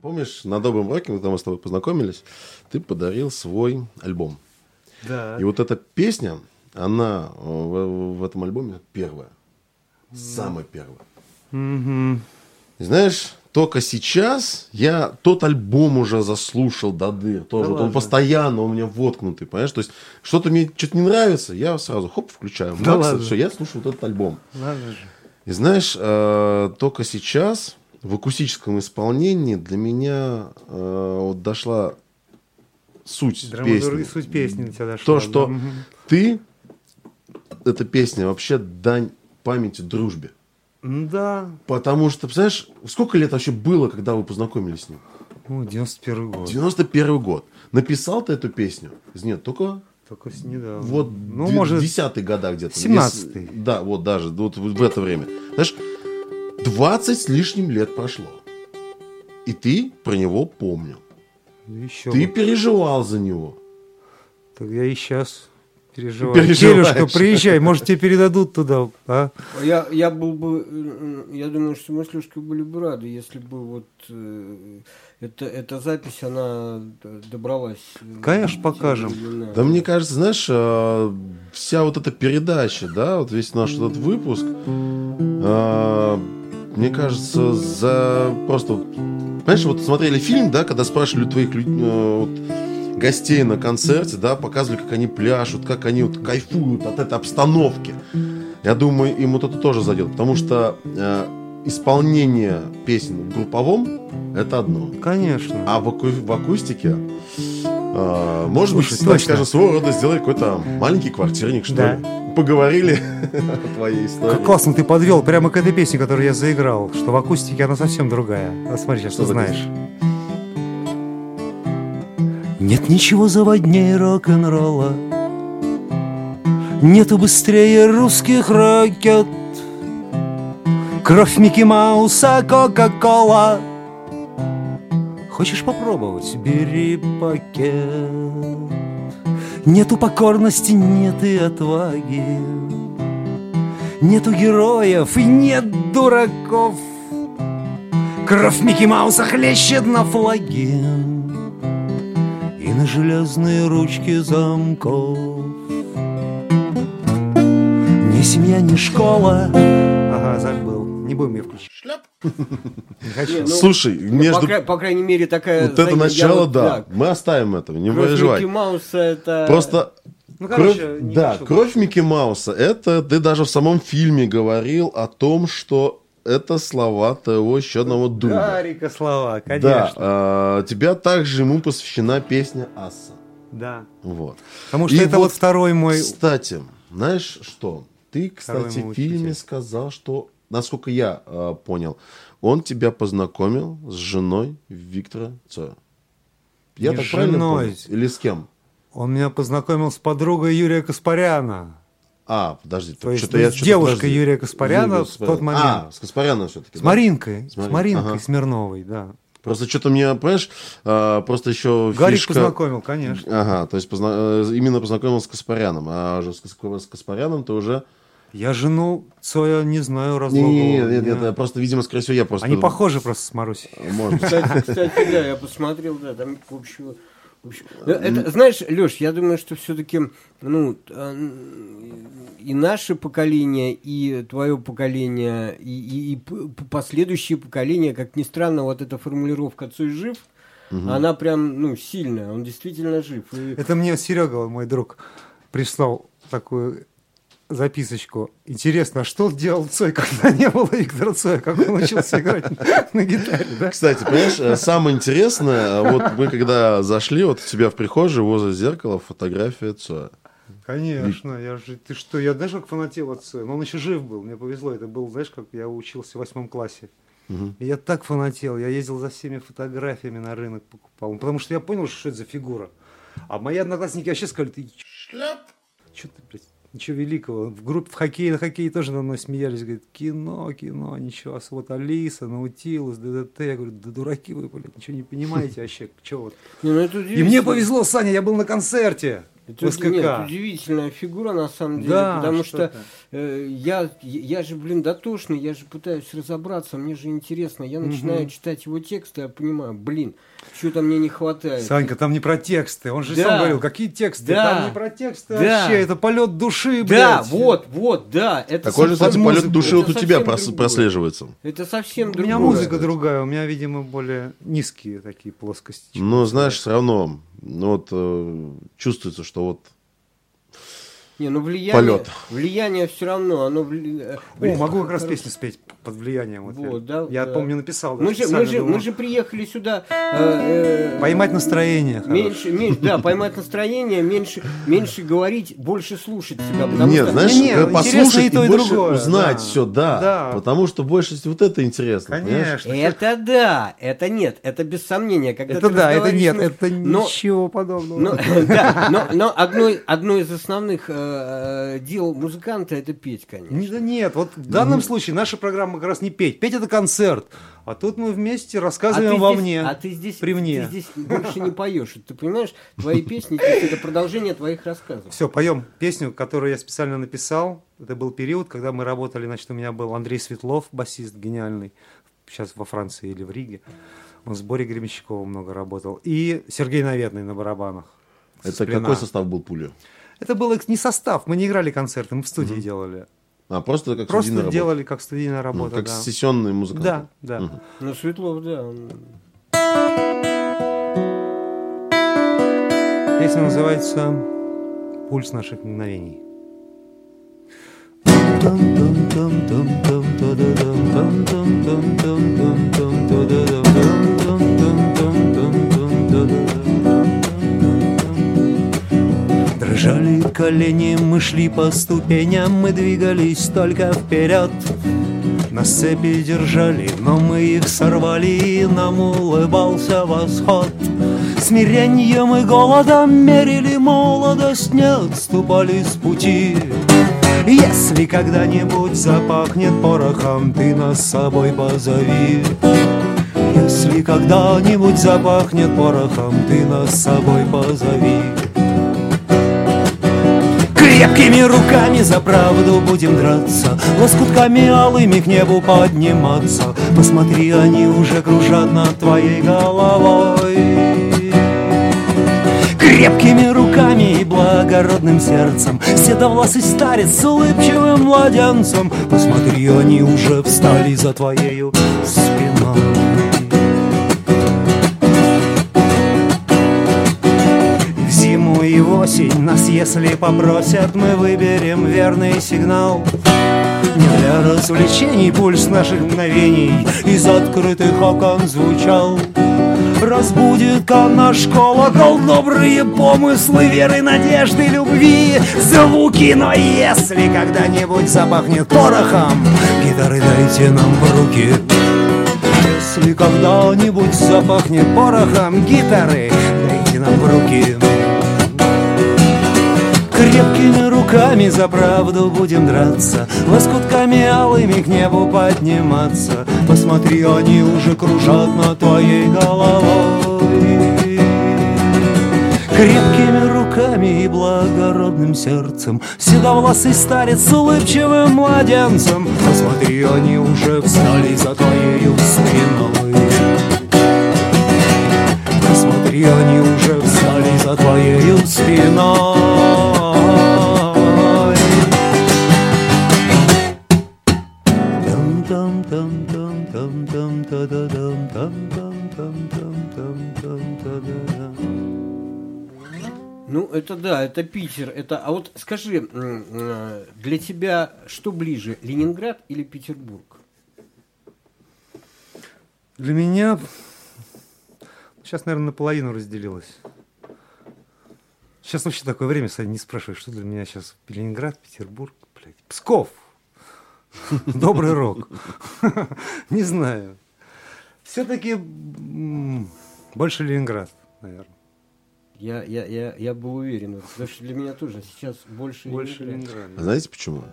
Помнишь, на Добром Роке, когда мы с тобой познакомились, ты подарил свой альбом. Да. И вот эта песня, она э, в, в этом альбоме первая. Самая первая. И знаешь, только сейчас я тот альбом уже заслушал до дыр. Тоже. Да Вот он постоянно у меня воткнутый, понимаешь? То есть что-то мне что-то не нравится, я сразу хоп, включаю. Да Макса, все, я слушаю вот этот альбом. Ладно же. И знаешь, э, только сейчас в акустическом исполнении для меня э, вот дошла суть Драматург- песни. суть песни до тебя дошла. То, да. что Мгм. ты, эта песня вообще дань памяти дружбе. Да. Потому что, представляешь, сколько лет вообще было, когда вы познакомились с ним? Ну, 91 год. 91 год. Написал ты эту песню? Нет, только Только с недавно. вот ну, в может, десятые года где-то. 17-й. Если- Да, вот даже, вот в это время. Знаешь, 20 с лишним лет прошло. И ты про него помнил. еще Ты бы. переживал за него. Так я и сейчас переживаю. Телюшка, приезжай, может, тебе передадут туда, а? Я, я был бы, э, я думаю, что мы с Лёшкой были бы рады, если бы вот э, эта, эта запись, она добралась. э, Конечно, покажем. Да мне кажется, знаешь, э, вся вот эта передача, да, вот весь наш этот выпуск, э, мне кажется, за просто... Понимаешь, вот смотрели фильм, да, когда спрашивали у твоих люд- э, вот, гостей на концерте, да, показывали, как они пляшут, как они вот кайфуют от этой обстановки. Я думаю, им вот это тоже зайдет, потому что э, исполнение песен в групповом – это одно. Конечно. А в, аку- в акустике, э, может Слушай, быть, точно. скажем, своего рода сделать какой-то маленький квартирник, что Да. ли. Поговорили о твоей истории. Как классно ты подвел прямо к этой песне, которую я заиграл, что в акустике она совсем другая. А смотри, сейчас Что ты знаешь. Нет ничего заводнее рок-н-ролла Нету быстрее русских ракет Кровь Микки Мауса, Кока-Кола Хочешь попробовать? Бери пакет. Нету покорности, нет и отваги. Нету героев и нет дураков. Кровь Микки Мауса хлещет на флаге. И на железные ручки замков. Ни семья, ни школа. Ага, забыл. Будем ее включить. Шляп. Не хочу. Не, ну, Слушай, Ну, между... по, кра- по крайней мере, такая... вот это начало, вот, да. Мы оставим это, не Кровь переживай. Микки Мауса это... Просто Ну, кровь, короче, не да, хочу. кровь Микки Мауса. Это ты даже в самом фильме говорил о том, что это слова твоего еще одного друга. Гарика слова, Да, конечно. а, тебя также ему посвящена песня Аса. Да. Вот. Потому что И это вот, вот второй мой... Кстати, знаешь что? Ты, кстати, в фильме сказал, что, насколько я э, понял, он тебя познакомил с женой Виктора Цоя. Я Не так с правильно женой. понял? Или с кем? Он меня познакомил с подругой Юрия Каспаряна. А, подожди. То есть что-то ну, я с что-то, девушкой подожди. Юрия Каспаряна Юрия в тот момент. А, с Каспаряном все-таки. С Маринкой. С С, Мари- Маринкой ага. Смирновой, да. Просто что-то мне, понимаешь, а, просто еще Гарик фишка... познакомил, конечно. Ага, то есть позна- э, именно познакомил с Каспаряном, а уже с, с Каспаряном ты уже... Я жену Цоя не знаю, раз Не, не, не, другого. нет, нет, Не. нет, просто, видимо, скорее всего, я просто... Они похожи просто с Марусей. Может быть. Кстати, кстати, да, я посмотрел, да, там в общем, в общем- Ну, это, знаешь, Леш, я думаю, что все-таки, ну, а, и наше поколение, и твое поколение, и, и- и последующие поколения, как ни странно, вот эта формулировка «Цой жив», она прям, ну, сильная, он действительно жив. И- Это мне Серега, мой друг, прислал такую записочку. Интересно, а что делал Цой, когда не было Виктора Цоя? Как он учился играть на гитаре, да? Кстати, понимаешь, э, самое интересное, э, вот мы когда зашли, вот у тебя в прихожей возле зеркала фотография Цоя. Конечно, я же, ты что, я знаешь, как фанател от Цоя? Но он еще жив был, мне повезло. Это был, знаешь, как я учился в восьмом классе. И я так фанател, я ездил за всеми фотографиями на рынок покупал. Ну, Потому что я понял, что это за фигура. А мои одноклассники вообще сказали, ты шляп. Что ты, блядь, ничего великого. В группе в хоккее, на хоккее тоже надо мной смеялись. Говорят, кино, кино, ничего. А вот Алиса, Наутилус, ДДТ. Я говорю, да дураки вы, блядь, ничего не понимаете вообще. Чего вот. Ну, И мне повезло, Саня, я был на концерте. Это в СКК. нет, удивительная фигура на самом деле, Да, потому что что э, я, я же, блин, дотошный, я же пытаюсь разобраться, мне же интересно. Я начинаю читать его тексты, я понимаю, блин, что-то мне не хватает. Санька, там не про тексты. Он же Да. сам говорил, какие тексты? Да. Там не про тексты Да. вообще. Это полет души, да, блядь. вот, вот, да. Это Такой же, кстати, полет души вот у тебя прос- другое. прослеживается. Это совсем У другое. меня музыка другая. У меня, видимо, более низкие такие плоскости. у тебя. знаешь, все равно, ну вот э, чувствуется, что вот Не, ну влияние, Полет. влияние все равно, оно... вли- э, О, блин, могу как раз песню спеть под влиянием. Вот Вот, я, да, я да. помню, написал. Мы же, мы, же, думал. мы же приехали сюда... э, э, Поймать настроение. Меньше, меньше, да, поймать настроение, меньше, меньше говорить, больше слушать себя. Потому Нет, что, знаешь, Не, не, э, послушать и то, и больше другое, узнать да. все, да. Да. Потому что больше всего вот это интересно. понимаешь? Конечно. это да, это нет, это без сомнения. Когда Это да, это нет, это но- ничего подобного. но, да, но, но одно, одно из основных э, дел музыканта это петь, конечно. Нет, вот в данном случае наша программа как раз не петь. Петь это концерт. А тут мы вместе рассказываем ты во здесь- мне. а ты здесь, при мне. ты здесь больше не поешь. Ты понимаешь, твои песни это продолжение твоих рассказов. Все, поем песню, которую я специально написал. Это был период, когда мы работали, значит, у меня был Андрей Светлов, басист гениальный, сейчас во Франции или в Риге. Он с Борей Гремещиковым много работал. И Сергей Наветный на барабанах. Это Сплина. какой состав был пули? Это был не состав, мы не играли концерты, мы в студии делали. А, просто как Просто студийная работа. делали как студийная Ну, работа, как да. сессионные музыканты. Да, да. Мгм. Ну, Светлов, да. Песня называется «Пульс наших мгновений». Дрожали колени, мы шли по ступеням, мы двигались только вперед. Нас цепи держали, но мы их сорвали, и нам улыбался восход. Смирением и голодом мерили молодость, не отступали с пути. Если когда-нибудь запахнет порохом, ты нас с собой позови. Если когда-нибудь запахнет порохом, ты нас с собой позови. Крепкими руками за правду будем драться Лоскутками алыми к небу подниматься. Посмотри, они уже кружат над твоей головой. Крепкими руками и благородным сердцем Седовласый старец с улыбчивым младенцем. Посмотри, они уже встали за твоею спиной осень нас, если попросят, мы выберем верный сигнал. Не для развлечений пульс наших мгновений из открытых окон звучал. Разбудит-ка наш колокол добрые помыслы, веры, надежды, любви, звуки. Но если когда-нибудь запахнет порохом, гитары дайте нам в руки. Если когда-нибудь запахнет порохом гитары, дайте нам в руки. Руками за правду будем драться Лоскутками алыми к небу подниматься. Посмотри, они уже кружат над твоей головой. Крепкими руками и благородным сердцем Седовласый старец с улыбчивым младенцем. Посмотри, они уже встали за твоею спиной. Посмотри, они уже встали за твоею спиной это да, это Питер. Это... А вот скажи, э, для тебя что ближе, Ленинград или Петербург? Для меня сейчас, наверное, наполовину разделилось. Сейчас вообще такое время, кстати, не спрашивай, что для меня сейчас Ленинград, Петербург, блядь, Псков. Добрый рок. Не знаю. Все-таки больше Ленинград, наверное. Я, я, я, я был уверен, потому что для меня тоже сейчас больше, Больше Ленинград. Ленинград. А Знаете почему?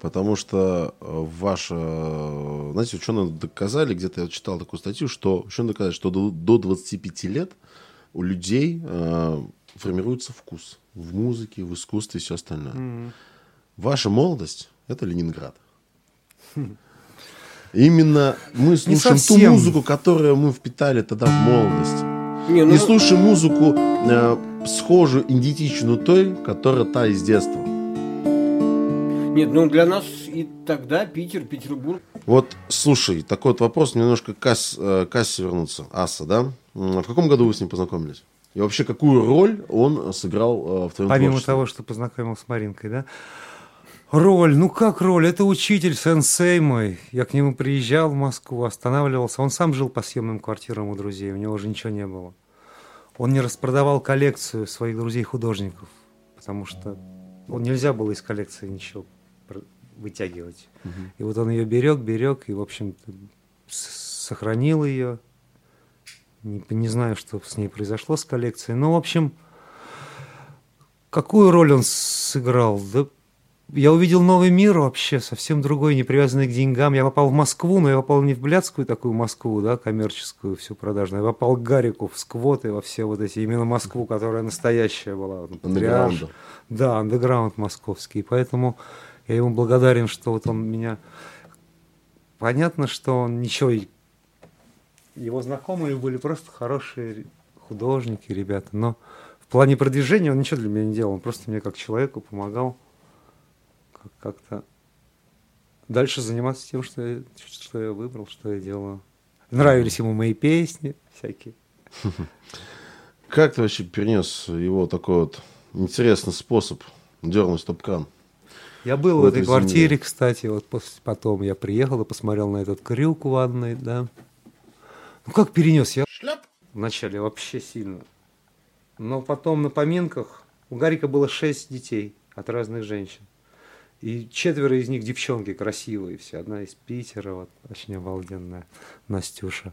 Потому что э, ваша... э, Знаете, ученые доказали, где-то я читал такую статью, что ученые доказали, что до, до 25 лет у людей э, формируется вкус. в музыке, в искусстве и все остальное. Mm-hmm. Ваша молодость – это Ленинград. Именно мы слушаем ту музыку, которую мы впитали тогда в молодости. Не, ну... Не слушаем музыку э, схожую, идентичную той, которая та из детства. Нет, ну для нас и тогда Питер, Петербург. Вот, слушай, такой вот вопрос, немножко к Ас, э, к Асе вернуться. Аса, да? В каком году вы с ним познакомились? И вообще, какую роль он сыграл э, в твоем Помимо творчестве? того, что познакомил с Маринкой, да? Роль, ну как роль? Это учитель, сенсей мой. Я к нему приезжал в Москву, останавливался. Он сам жил по съемным квартирам у друзей, у него уже ничего не было. Он не распродавал коллекцию своих друзей-художников, потому что он нельзя было из коллекции ничего вытягивать. Угу. И вот он ее берег, берег, и, в общем сохранил ее. Не, не знаю, что с ней произошло с коллекцией. Но, в общем, какую роль он сыграл? Да я увидел новый мир вообще, совсем другой, не привязанный к деньгам. Я попал в Москву, но я попал не в блядскую такую Москву, да, коммерческую, всю продажную. Я попал к Гарику, в сквоты, во все вот эти, именно Москву, которая настоящая была. Андеграунд. Да, андеграунд московский. Поэтому я ему благодарен, что вот он меня... Понятно, что он ничего... Его знакомые были просто хорошие художники, ребята, но в плане продвижения он ничего для меня не делал, он просто мне как человеку помогал как-то дальше заниматься тем, что я, что я выбрал, что я делаю. Нравились ему мои песни всякие. Как ты вообще перенес его такой вот интересный способ дернуть стоп-кран? Я был в, в этой земле. квартире, кстати, вот после, потом я приехал и посмотрел на этот крюк ванной, да. Ну как перенес? Я Шляп. вначале вообще сильно. Но потом на поминках у Гарика было шесть детей от разных женщин. И четверо из них девчонки красивые все. Одна из Питера, вот, очень обалденная, Настюша.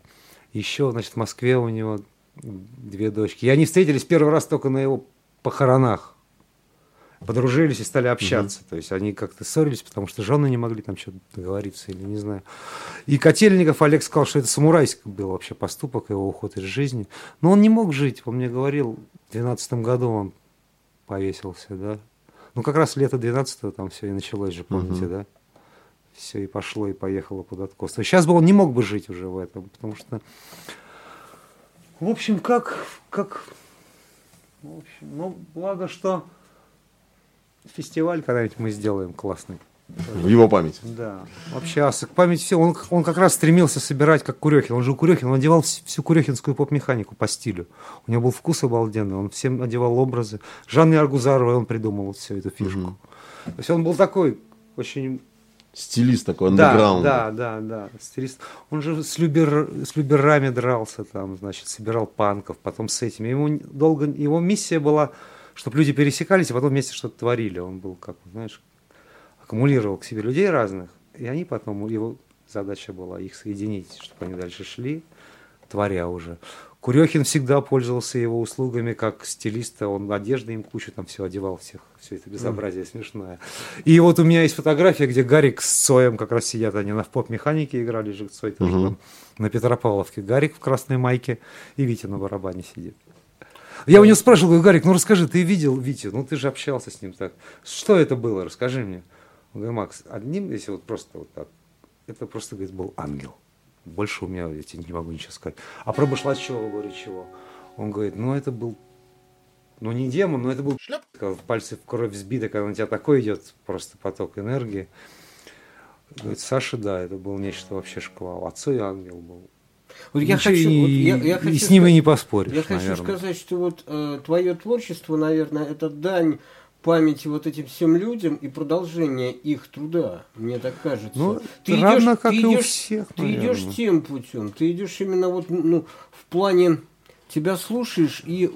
Еще, значит, в Москве у него две дочки. И они встретились первый раз только на его похоронах. Подружились и стали общаться. Угу. То есть они как-то ссорились, потому что жены не могли там что-то договориться или не знаю. И Котельников Олег сказал, что это самурайский был вообще поступок, его уход из жизни. Но он не мог жить. Он мне говорил, в 2012 году он повесился, да, ну, как раз лето 12 там все и началось же, помните, угу. да? Все и пошло, и поехало под откос. А сейчас бы он не мог бы жить уже в этом, потому что... В общем, как... как... В общем, ну, благо, что фестиваль когда-нибудь мы сделаем классный. В его память. Да. Вообще Асак память все. Он, он как раз стремился собирать, как Курехин. Он же у Курехина, он одевал всю курехинскую поп-механику по стилю. У него был вкус обалденный, он всем одевал образы. Жанны Аргузаровой он придумал всю эту фишку. Угу. То есть он был такой очень Стилист такой, андеграунд. Да, да, да, да. Стилист. Он же с, любер, с люберами дрался, там, значит, собирал панков, потом с этими. Ему долго, его миссия была, чтобы люди пересекались, и потом вместе что-то творили. Он был, как, знаешь, аккумулировал к себе людей разных, и они потом, его задача была их соединить, чтобы они дальше шли, творя уже. Курехин всегда пользовался его услугами как стилиста, он одежды им кучу там все одевал всех, все это безобразие mm. смешное. И вот у меня есть фотография, где Гарик с Цоем как раз сидят, они на поп-механике играли же, Цой тоже mm-hmm. там на Петропавловке. Гарик в красной майке и Витя на барабане сидит. Я у него спрашивал, говорю, Гарик, ну расскажи, ты видел Витю, ну ты же общался с ним так. Что это было, расскажи мне. Он говорит, Макс, одним, если вот просто вот так, это просто, говорит, был ангел. Больше у меня, я тебе не могу ничего сказать. А про Башлачева, говорю, чего? Он говорит, ну это был, ну не демон, но это был Шляп. пальцы в кровь взбиты, когда на тебя такой идет просто поток энергии. Говорит, Саша, да, это был нечто вообще шквал. Отцу и ангел был. Вот я хочу, и, вот я, я хочу и с ним сказать, и не поспоришь. Я наверное. хочу сказать, что вот э, твое творчество, наверное, это дань памяти вот этим всем людям и продолжение их труда, мне так кажется. Ну, ты равно идешь, как ты и идешь, у всех, Ты наверное. идешь тем путем, ты идешь именно вот ну, в плане тебя слушаешь, и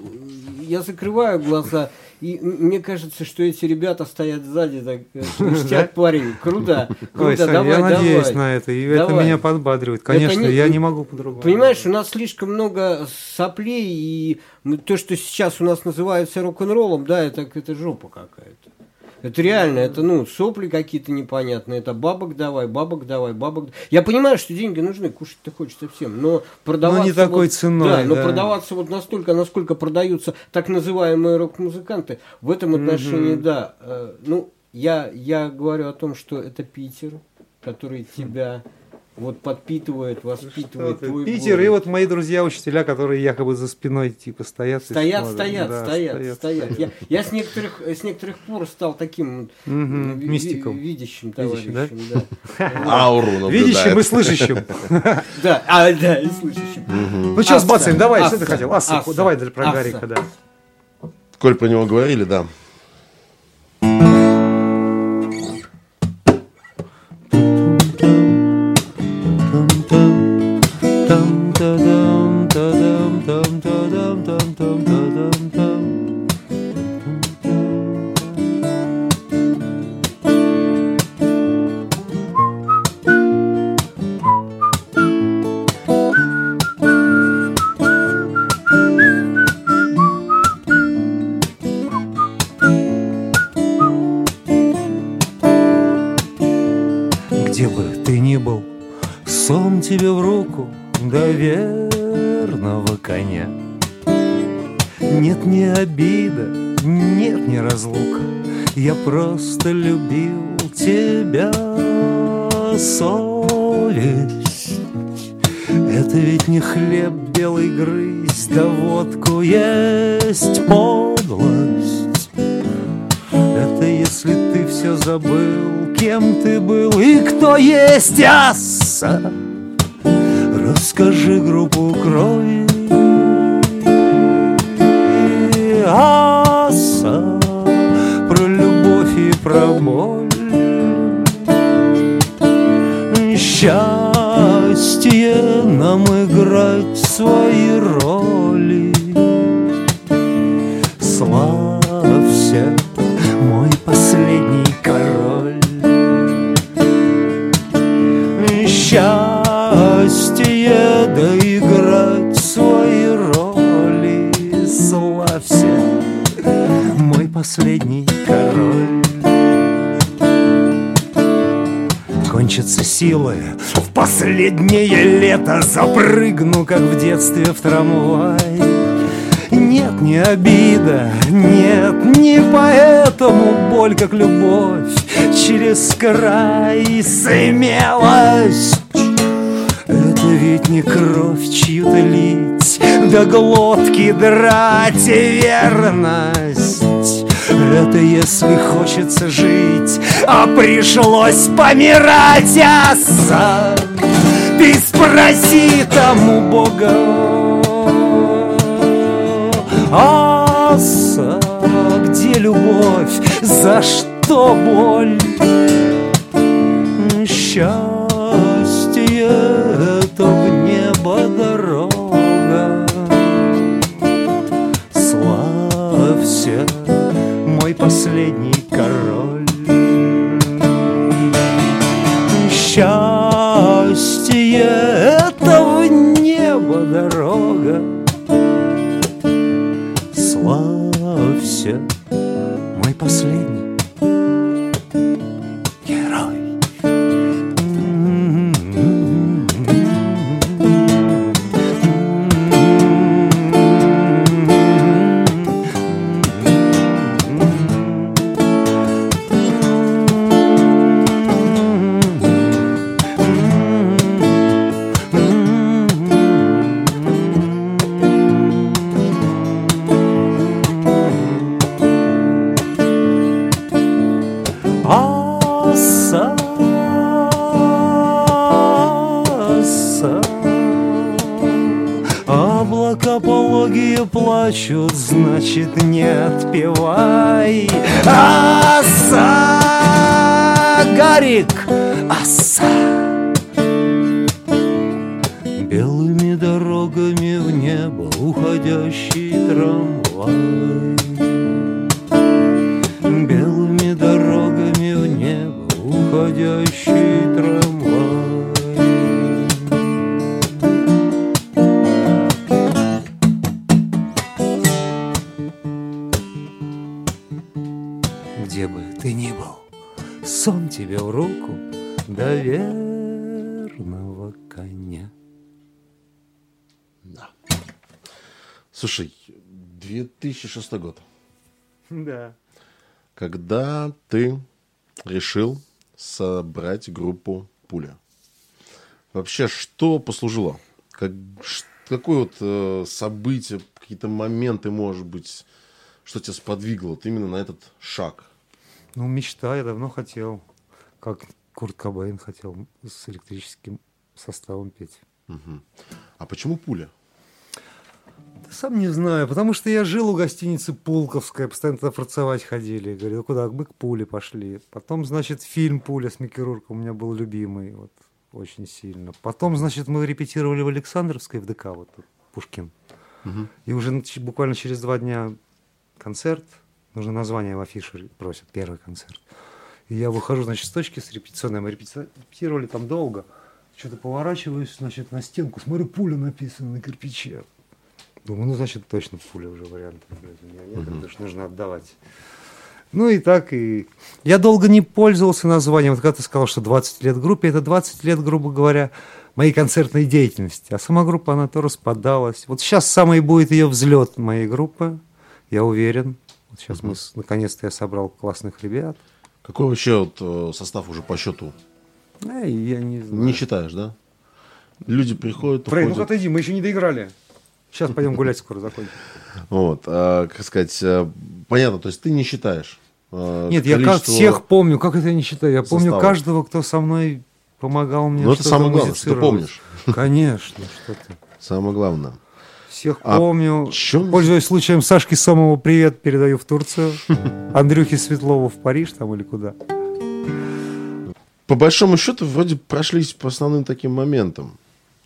я закрываю глаза, и мне кажется, что эти ребята стоят сзади, так ништяк, парень, круто, круто, давай, я надеюсь на это, и это меня подбадривает. Конечно, я не могу по-другому. Понимаешь, у нас слишком много соплей, и то, что сейчас у нас называется рок-н-роллом, да, это, это жопа какая-то. Это реально, это, ну, сопли какие-то непонятные, это бабок давай, бабок давай, бабок... Я понимаю, что деньги нужны, кушать-то хочется всем, но продаваться... Но не такой вот, ценой, Да, но да. продаваться вот настолько, насколько продаются так называемые рок-музыканты, в этом отношении, да. Э, ну, я, я говорю о том, что это Питер, который тебя вот подпитывает, воспитывает твой Питер, город. и вот мои друзья-учителя, которые якобы за спиной типа стоят. и Стоят, смотрят. стоят, Да, стоят, стоят, Я, я с некоторых, с некоторых пор стал таким ви- мистиком. видящим Видящим, да? товарищем, да. Ауру наблюдает. Видящим и слышащим. Да, а, да, и слышащим. Ну что, Асса, сбацаем, давай, что ты хотел? Асса, давай про. Гарика, да. Коль про него говорили, да. Тебе в руку до коня. Нет ни обида, нет ни разлука, я просто любил тебя, совесть. Это ведь не хлеб белый грызть, да водку есть подлость. Это если ты все забыл, кем ты был и кто есть Асса. Расскажи группу крови. Асса, про любовь и про боль. Счастье нам играть свои роли. Славься, мой последний король. Счастье доиграть свои роли. Славься, мой последний король. Кончатся силы В последнее лето Запрыгну, как в детстве, в трамвай Нет, не обида, нет, не поэтому Боль, как любовь, через край Смелость это ведь не кровь чью-то лить, До глотки драть и верность. Это если хочется жить, А пришлось помирать, Аса. Ты спроси там у Бога. Аса, где любовь, за что боль? Счастье Счастье Слушай, 2006 год. Да. Когда ты решил собрать группу «Пуля». Вообще, что послужило? Как, какое вот э, событие, какие-то моменты, может быть, что тебя сподвигло вот именно на этот шаг? Ну, мечта, я давно хотел, как Курт Кобейн хотел с электрическим составом петь. Угу. А почему «Пуля»? Да сам не знаю, потому что я жил у гостиницы Пулковская, постоянно туда фарцевать ходили. Говорю, ну куда, мы к Пуле пошли. Потом, значит, фильм «Пуля» с Микки Рурком у меня был любимый. Вот очень сильно. Потом, значит, мы репетировали в Александровской в ДК, вот Пушкин. Угу. И уже буквально через два дня концерт, нужно название в афише просят, первый концерт. И я выхожу, значит, с точки с репетиционной, мы репетировали там долго. Что-то поворачиваюсь, значит, на стенку, смотрю, пуля написана на кирпиче. Думаю, ну, значит, точно пуля уже вариант. У меня нет, угу. это нужно отдавать. Ну и так, и я долго не пользовался названием. Вот когда ты сказал, что 20 лет группе, это 20 лет, грубо говоря, моей концертной деятельности. А сама группа, она то распадалась. Вот сейчас самый будет ее взлет моей группы, я уверен. Вот сейчас угу. мы, наконец-то я собрал классных ребят. Какой вообще вот э, состав уже по счету? А, я не знаю. Не считаешь, да? Люди приходят, Фрей, ну отойди, мы еще не доиграли. Сейчас пойдем гулять, скоро закончим. Вот, а, как сказать, э, понятно, то есть ты не считаешь э, Нет, я как всех помню, как это я не считаю, я состава. помню каждого, кто со мной помогал мне Ну это самое главное, что ты помнишь. Конечно, что ты. Самое главное. Всех а помню. Чем... Пользуясь случаем, Сашке Сомову привет передаю в Турцию. Андрюхе Светлову в Париж там или куда. По большому счету, вроде прошлись по основным таким моментам.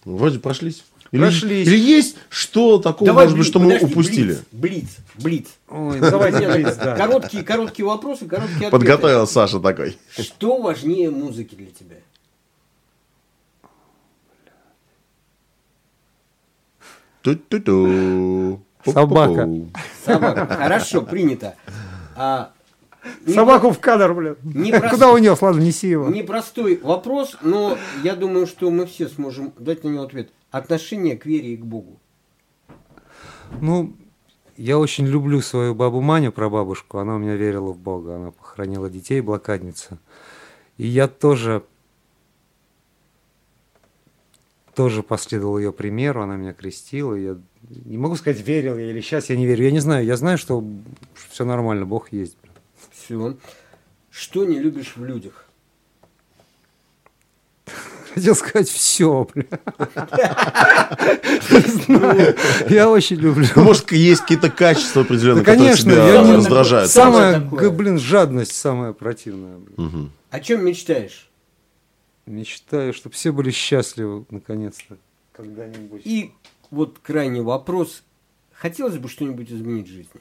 Вроде прошлись. Или, Прошлись. Или есть что такого, Давай, может быть, что подожди, мы упустили? Блиц, блиц. Ой, ну давайте блиц, да. Короткие, короткие вопросы, короткие ответы. Подготовил Саша такой. Что важнее музыки для тебя? Ту-ту-ту. Собака. Собака. Хорошо, принято. А, Собаку в кадр, блин. Непрост... Куда унес? Ладно, неси его. Непростой вопрос, но я думаю, что мы все сможем дать на него ответ отношение к вере и к Богу? Ну, я очень люблю свою бабу Маню, про бабушку. Она у меня верила в Бога. Она похоронила детей, блокадница. И я тоже тоже последовал ее примеру, она меня крестила. Я не могу сказать, верил я или сейчас я не верю. Я не знаю. Я знаю, что все нормально, Бог есть. Все. Что не любишь в людях? Хотел сказать все, Я очень люблю. Ну, может, есть какие-то качества определенные, которые тебя раздражают. Самая, блин, жадность самая противная. О чем мечтаешь? Мечтаю, чтобы все были счастливы, наконец-то. Когда-нибудь. И вот крайний вопрос. Хотелось бы что-нибудь изменить в жизни?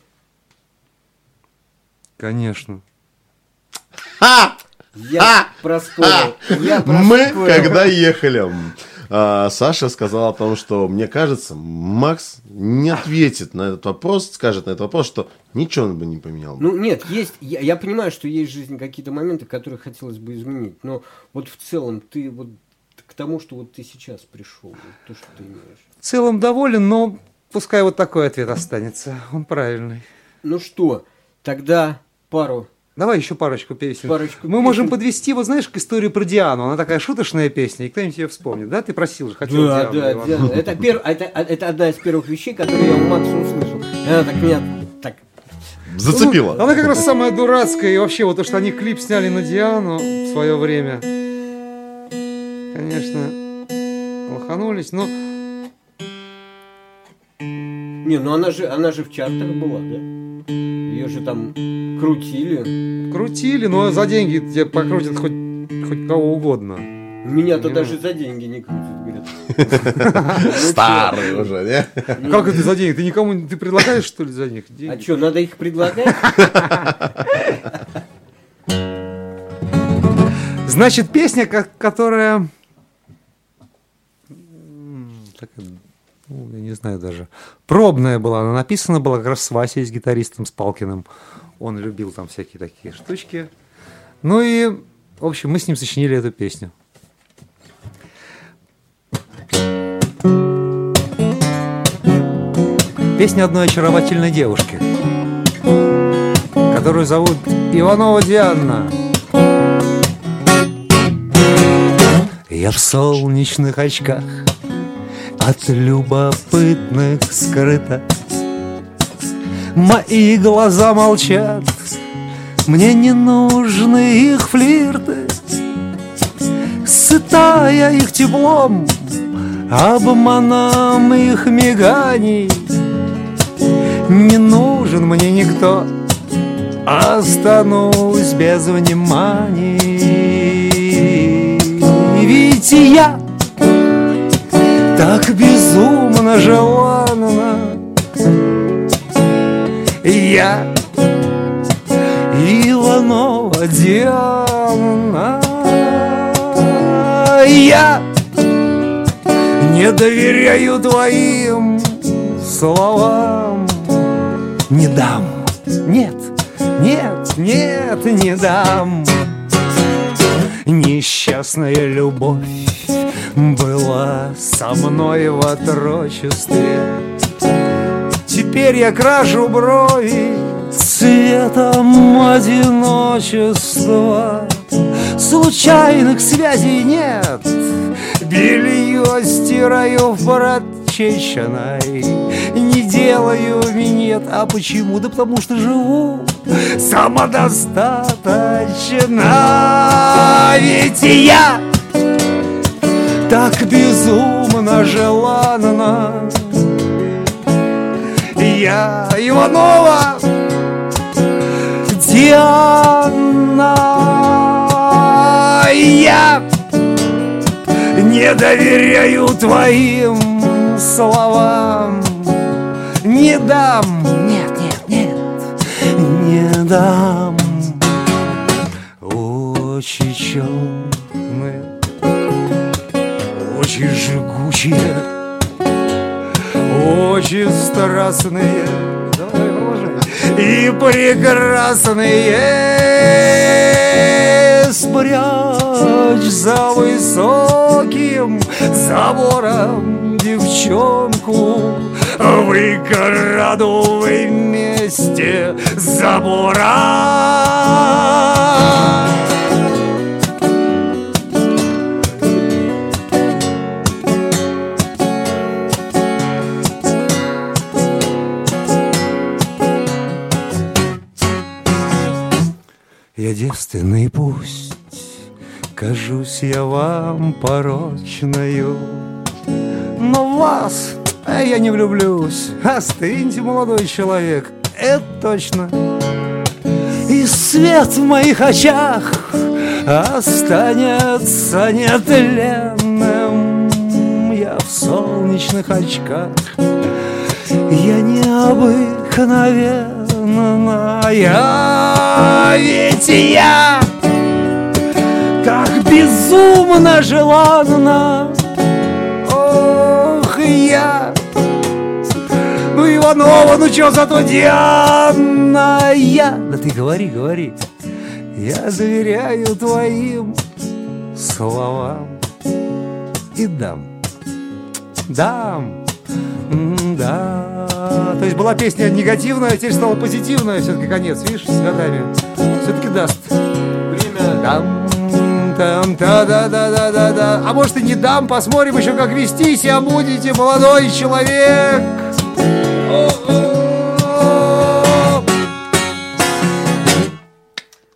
Конечно. Ха! Я а! проспорил. Я проспорил. Мы, когда ехали, а, Саша сказал о том, что мне кажется, Макс не ответит на этот вопрос, скажет на этот вопрос, что ничего он бы не поменял. Ну нет, есть, я, я понимаю, что есть в жизни какие-то моменты, которые хотелось бы изменить, но вот в целом ты вот к тому, что вот ты сейчас пришел, вот то, что ты имеешь. В целом доволен, но пускай вот такой ответ останется, он правильный. Ну что, тогда пару Давай еще парочку песен. Парочку Мы песен. можем подвести, вот знаешь, к истории про Диану. Она такая шуточная песня, и кто-нибудь ее вспомнит. Да, ты просил же, хотел да, Диану. Да, Диана. Это, пер... это, это одна из первых вещей, которые я у Макса услышал. Она так меня так Зацепила. Ну, она как раз самая дурацкая. И вообще, вот то, что они клип сняли на Диану в свое время. Конечно, лоханулись, но... Не, ну она же, она же в чартах была, да? Ее же там крутили. Крутили, но за деньги тебе покрутят хоть, хоть кого угодно. Меня-то даже за деньги не крутят, говорят. Старый уже, не? Как это за деньги? Ты никому ты предлагаешь, что ли, за них? А что, надо их предлагать? Значит, песня, которая ну, я не знаю даже, пробная была, она написана была как раз с Васей, с гитаристом, с Палкиным. Он любил там всякие такие штучки. Ну и В общем, мы с ним сочинили эту песню. Песня одной очаровательной девушки, которую зовут Иванова Диана. Я в солнечных очках от любопытных скрыто. Мои глаза молчат, мне не нужны их флирты. Сытая их теплом, обманом их миганий. Не нужен мне никто, останусь без внимания. Ведь я так безумно желанна Я Иванова Диана. Я не доверяю твоим словам. Не дам, нет, нет, нет, не дам. Несчастная любовь была со мной в отрочестве. Теперь я крашу брови цветом одиночества. Случайных связей нет Белье стираю в прочищенной Не делаю минет А почему? Да потому что живу самодостаточно. Ведь я так безумно желанна Я Иванова Диана. Я не доверяю твоим словам. Не дам, нет, нет, нет, не дам. Очень черные, очень жгучие Очень страстные. И прекрасные Спрячь за высоким забором девчонку Выкраду вместе забора девственный пусть, кажусь я вам порочною, но вас я не влюблюсь. Остыньте, молодой человек, это точно. И свет в моих очах останется нетленным. Я в солнечных очках, я необыкновенная, ведь я так безумно желанна. Ох, я. Ну, Иванова, ну чё зато Диана Я Да ты говори, говори. Я доверяю твоим словам И дам. Дам. М, То есть была песня негативная, а теперь стала позитивная Все-таки конец, видишь, с годами Все-таки даст Время. Дам, там, та да да да да да А может и не дам, посмотрим еще, как вести себя будете, молодой человек.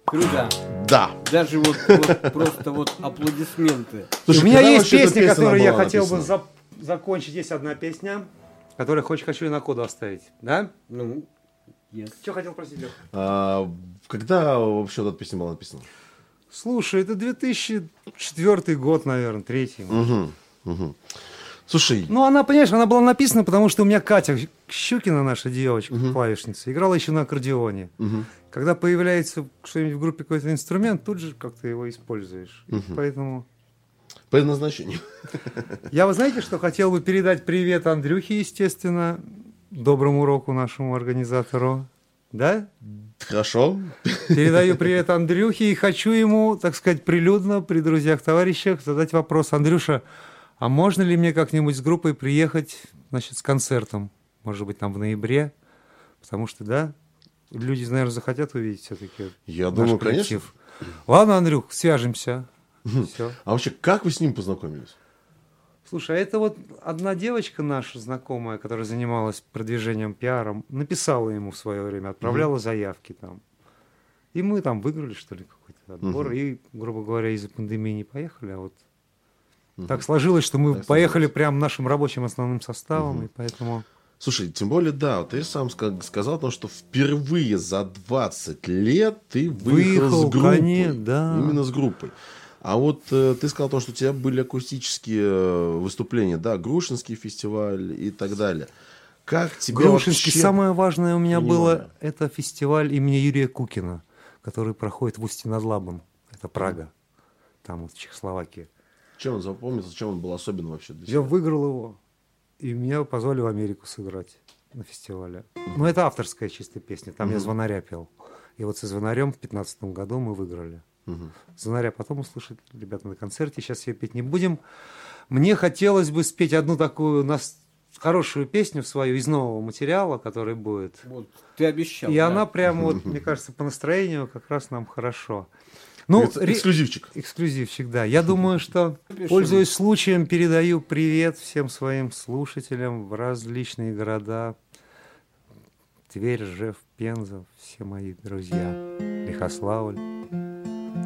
Круто. Да. Даже вот, вот просто вот аплодисменты. У меня есть песня, песня которую я хотел бы зап- закончить. Есть одна песня, которую хочу, хочу и на коду оставить. Да? Ну, yes. Что хотел просить, Лёх? А, когда вообще вот эта песня была написана? Слушай, это 2004 год, наверное, третий. Угу, угу. Слушай, Ну, она, понимаешь, она была написана, потому что у меня Катя Щукина, наша девочка, клавишница, играла еще на аккордеоне. мгм. Когда появляется что-нибудь в группе какой-то инструмент, тут же как-то его используешь. Поэтому по назначению. я, вы знаете, что хотел бы передать привет Андрюхе, естественно, доброму уроку нашему организатору. Да? Хорошо. Передаю привет Андрюхе и хочу ему, так сказать, прилюдно при друзьях, товарищах задать вопрос. Андрюша, а можно ли мне как-нибудь с группой приехать, значит, с концертом? Может быть, там в ноябре? Потому что, да, люди, наверное, захотят увидеть все-таки. Я думаю, конечно. Ладно, Андрюх, свяжемся. Все. А вообще, как вы с ним познакомились? Слушай, а это вот одна девочка наша знакомая, которая занималась продвижением пиаром, написала ему в свое время, отправляла mm-hmm. заявки там. И мы там выиграли, что ли, какой-то отбор. Mm-hmm. И, грубо говоря, из-за пандемии не поехали, а вот mm-hmm. так сложилось, что мы так поехали сложилось. прям нашим рабочим основным составом, mm-hmm. и поэтому... Слушай, тем более, да, ты сам сказал, то, что впервые за 20 лет ты выехал, выехал с группой. Конечно, да. Именно с группой. А вот э, ты сказал то, что у тебя были акустические э, выступления, да, Грушинский фестиваль и так далее. Как тебе Грушинский, вообще... самое важное у меня Понимаю. было, это фестиваль имени Юрия Кукина, который проходит в Устье над Лабом. Это Прага, там вот в Чехословакии. Чем он запомнился, чем он был особенным вообще? Я выиграл его, и меня позвали в Америку сыграть на фестивале. Ну, это авторская чистая песня, там mm-hmm. я звонаря пел. И вот со звонарем в 2015 году мы выиграли. Угу. Звонаря потом услышать, ребята, на концерте. Сейчас ее петь не будем. Мне хотелось бы спеть одну такую нас хорошую песню свою из нового материала, который будет. Вот, ты обещал. И да? она прямо, вот, мне кажется, по настроению как раз нам хорошо. Ну, эксклюзивчик. Эксклюзивчик, да. Я думаю, что, пользуясь случаем, передаю привет всем своим слушателям в различные города. Тверь, Ржев, Пенза, все мои друзья. Лихославль.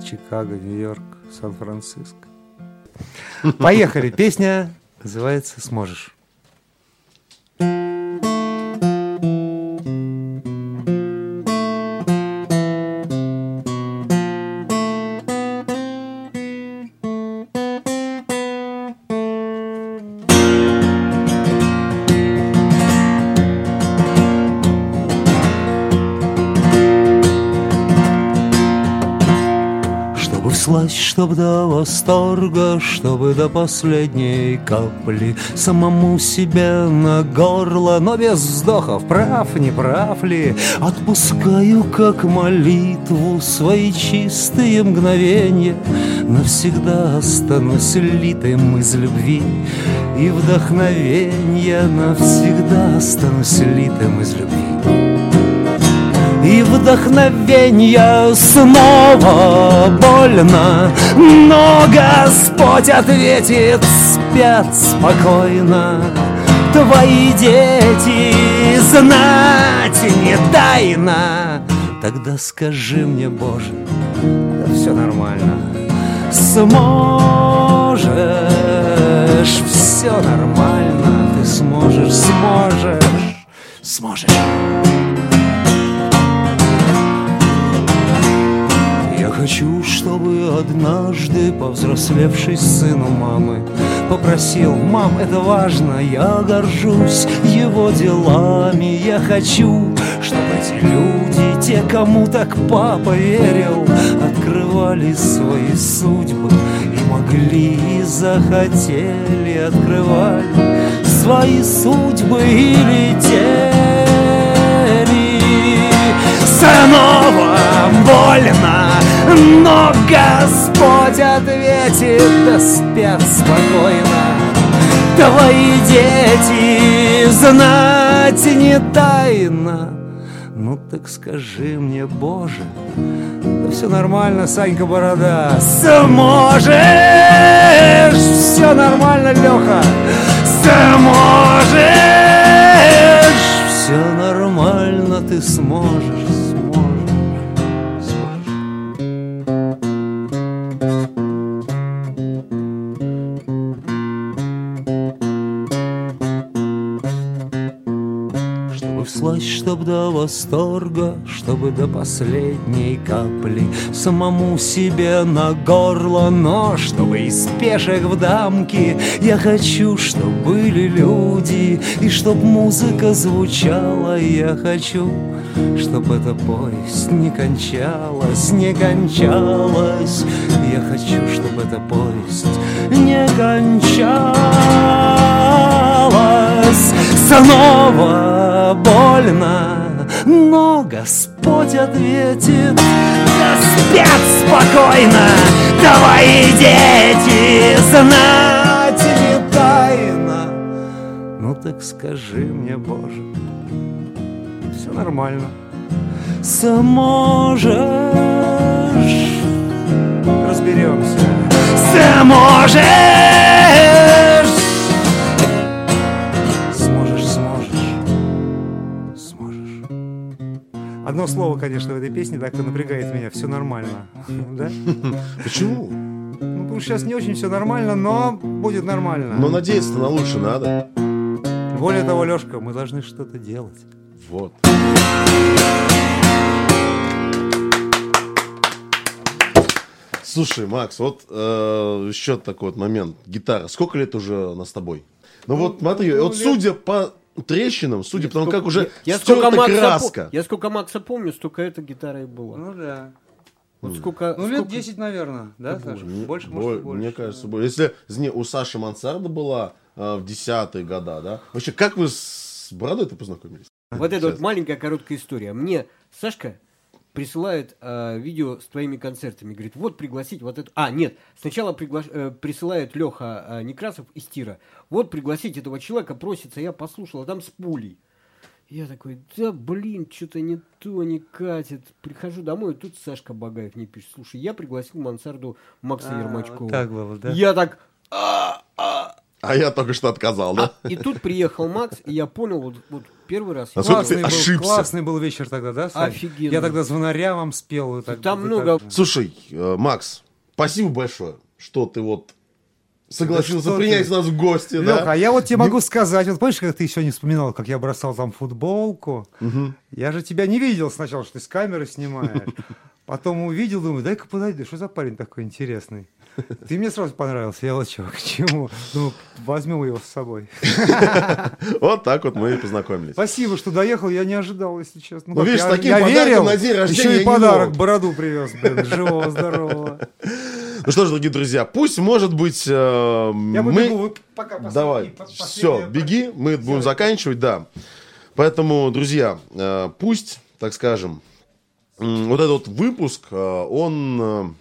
Чикаго, Нью-Йорк, Сан-Франциско. Поехали. Песня называется «Сможешь». Восторга, чтобы до последней капли Самому себе на горло, но без вздохов Прав, не прав ли? Отпускаю, как молитву, свои чистые мгновения. Навсегда останусь литым из любви и вдохновения. Навсегда останусь литым из любви и вдохновенья снова больно, но Господь ответит, спят спокойно. Твои дети знать не тайна. Тогда скажи мне, Боже, да все нормально. Сможешь, все нормально, ты сможешь, сможешь, сможешь. Хочу, чтобы однажды, повзрослевший сыну мамы, Попросил, мам, это важно, я горжусь его делами. Я хочу, чтобы эти люди, те, кому так папа верил Открывали свои судьбы и могли, и захотели Открывали свои судьбы и летели Снова больно но Господь ответит, да спят спокойно. Твои дети знать не тайна Ну так скажи мне, Боже, да все нормально, Санька Борода. Сможешь, все нормально, Леха Сможешь, все нормально, ты сможешь до восторга, чтобы до последней капли Самому себе на горло, но чтобы из пешек в дамки Я хочу, чтоб были люди, и чтоб музыка звучала Я хочу, чтоб эта повесть не кончалась, не кончалась. Я хочу, чтоб эта повесть не кончалась. Снова больно, но Господь ответит, да спят спокойно твои дети, знать не тайна. Ну так скажи мне, Боже, все нормально. Сможешь, разберемся. Сможешь, Одно слово, конечно, в этой песне так-то напрягает меня. Все нормально, да? Почему? Ну, потому что сейчас не очень все нормально, но будет нормально. Но надеяться на лучше надо. Более того, Лешка, мы должны что-то делать. Вот. Слушай, Макс, вот э, еще такой вот момент. Гитара. Сколько лет уже она с тобой? Ну, вот смотри, ну, вот лет- судя по трещинам, судя по тому, как уже я, я сколько Макса, краска. по- я сколько Макса помню, столько эта гитара и была. Ну да. Вот сколько, Ну, лет сколько- 10, наверное, да, Саша? Мне- Больше, бо- может, больше. Мне кажется, больше. Если не, у Саши Мансарда была э, в десятые года, да? Вообще, как вы с Бородой-то познакомились? Вот это вот маленькая короткая история. Мне Сашка присылает э, видео с твоими концертами. Говорит, вот пригласить вот эту... А, нет, сначала пригла- э, присылает Леха э, Некрасов из Тира. Вот пригласить этого человека просится. Я послушал, а там с пулей. Я такой, да блин, что-то не то, не катит. Прихожу домой, и тут Сашка Багаев мне пишет. Слушай, я пригласил мансарду Макса А, Ермачкова. вот так было, да? Я так... «А, а». А я только что отказал, да? И тут приехал Макс, и я понял, вот, вот первый раз... ты Классный был, ошибся. классный был вечер тогда, да, Сань? Офигенно. Я тогда звонаря вам спел. вы так- Там много- так- Слушай, э, Макс, спасибо большое, что ты вот согласился Да принять ты. нас в гости, Леха, да? а я вот тебе могу сказать, вот помнишь, как ты еще не вспоминал, как я бросал там футболку? Я же тебя не видел сначала, что ты с камеры снимаешь. Потом увидел, думаю, дай-ка подойду, что за парень такой интересный. Ты мне сразу понравился, я чего, к чему. Думаю, возьмем его с собой. Вот так вот мы и познакомились. Спасибо, что доехал, я не ожидал, если честно. Ну, видишь, таким подарком на день рождения еще и подарок, бороду привез, блин, живого, здорового. Ну что ж, дорогие друзья, пусть, может быть, э, Я мы... побегу, вы пока Давай, все, беги, мы будем заканчивать, да. Поэтому, друзья, э, пусть, так скажем, вот этот вот выпуск, э, он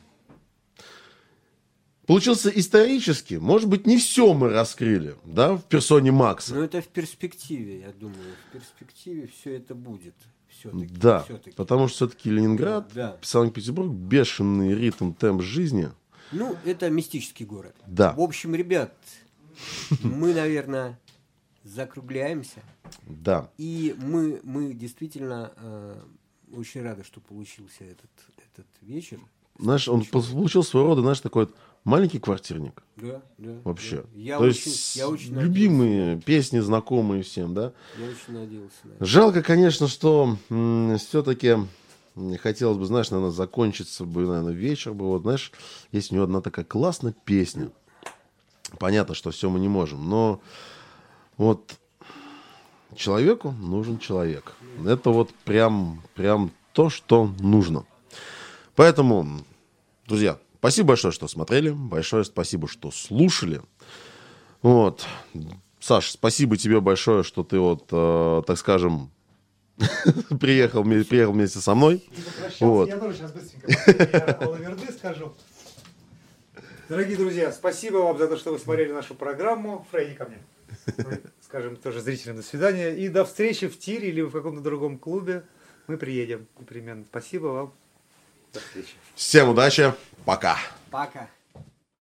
получился исторически. Может быть, не все мы раскрыли, да, в персоне Макса. Но это в перспективе, я думаю. В перспективе все это будет. Все-таки. Да, все-таки. потому что все-таки Ленинград, Да. Санкт-Петербург, бешеный ритм, темп жизни. Ну, это мистический город. Да. В общем, ребят, мы, наверное, закругляемся. Да. И мы, мы действительно э, очень рады, что получился этот, этот вечер. Знаешь, он пол- получил своего рода, знаешь, такой маленький квартирник. Да, да. Вообще. да. Я, То очень, есть я очень любимые песни, знакомые всем, да. надеялся. Я очень надеялся на это. Жалко, конечно, что все-таки хотелось бы, знаешь, наверное, закончиться бы, наверное, вечер бы. Вот, знаешь, есть у него одна такая классная песня. Понятно, что все мы не можем, но вот человеку нужен человек. Это вот прям, прям то, что нужно. Поэтому, друзья, спасибо большое, что смотрели. Большое спасибо, что слушали. Вот. Саш, спасибо тебе большое, что ты вот, э, так скажем, приехал, приехал вместе со мной. Вот. Я тоже сейчас быстренько скажу. Дорогие друзья, спасибо вам за то, что вы смотрели нашу программу. Фрейди ко мне. Скажем тоже зрителям до свидания. И до встречи в тире или в каком-то другом клубе. Мы приедем непременно. Спасибо вам. До встречи. Всем удачи, пока. Пока.